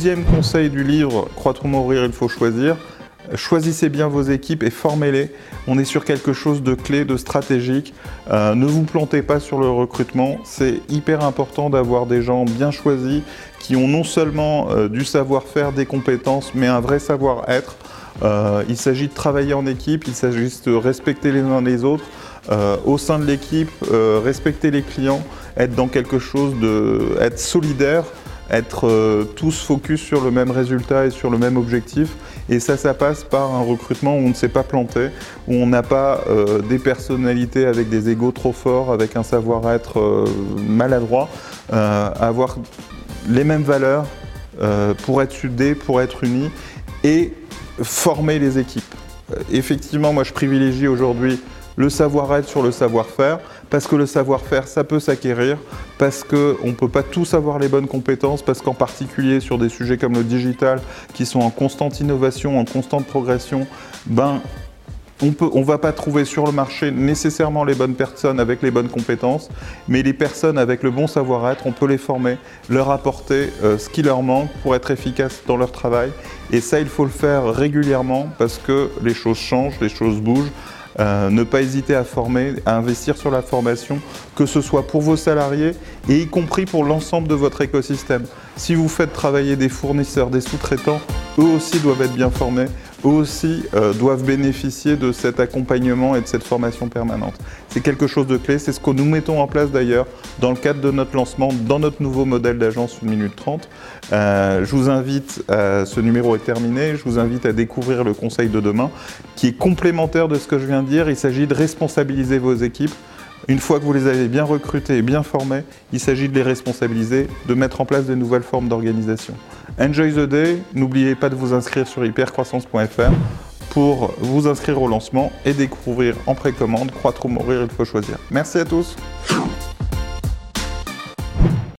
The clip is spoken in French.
douzième conseil du livre Croître ou mourir, il faut choisir. Choisissez bien vos équipes et formez-les. On est sur quelque chose de clé, de stratégique. Euh, ne vous plantez pas sur le recrutement. C'est hyper important d'avoir des gens bien choisis qui ont non seulement euh, du savoir-faire, des compétences, mais un vrai savoir-être. Euh, il s'agit de travailler en équipe, il s'agit de respecter les uns les autres. au sein de l'équipe, respecter les clients, être dans quelque chose de, être solidaire, être euh, tous focus sur le même résultat et sur le même objectif. Et ça, ça passe par un recrutement où on ne s'est pas planté, où on n'a pas euh, des personnalités avec des égaux trop forts, avec un savoir-être euh, maladroit, avoir les mêmes valeurs pour être soudés, pour être unis et former les équipes. effectivement, moi je privilégie aujourd'hui le savoir-être sur le savoir-faire, parce que le savoir-faire, ça peut s'acquérir, parce qu'on ne peut pas tous avoir les bonnes compétences, parce qu'en particulier sur des sujets comme le digital, qui sont en constante innovation, en constante progression, ben, on ne va pas trouver sur le marché nécessairement les bonnes personnes avec les bonnes compétences, mais les personnes avec le bon savoir-être, on peut les former, leur apporter euh, ce qui leur manque pour être efficaces dans leur travail. Et ça, il faut le faire régulièrement parce que les choses changent, les choses bougent. Euh, ne pas hésiter à former, à investir sur la formation, que ce soit pour vos salariés et y compris pour l'ensemble de votre écosystème. Si vous faites travailler des fournisseurs, des sous-traitants, eux aussi doivent être bien formés eux aussi euh, doivent bénéficier de cet accompagnement et de cette formation permanente. C'est quelque chose de clé, c'est ce que nous mettons en place d'ailleurs dans le cadre de notre lancement, dans notre nouveau modèle d'agence 1 minute 30. Euh, je vous invite, euh, ce numéro est terminé, je vous invite à découvrir le conseil de demain qui est complémentaire de ce que je viens de dire. Il s'agit de responsabiliser vos équipes une fois que vous les avez bien recrutés et bien formés, il s'agit de les responsabiliser, de mettre en place de nouvelles formes d'organisation. Enjoy the day, n'oubliez pas de vous inscrire sur hypercroissance.fr pour vous inscrire au lancement et découvrir en précommande Croître ou mourir, il faut choisir. Merci à tous.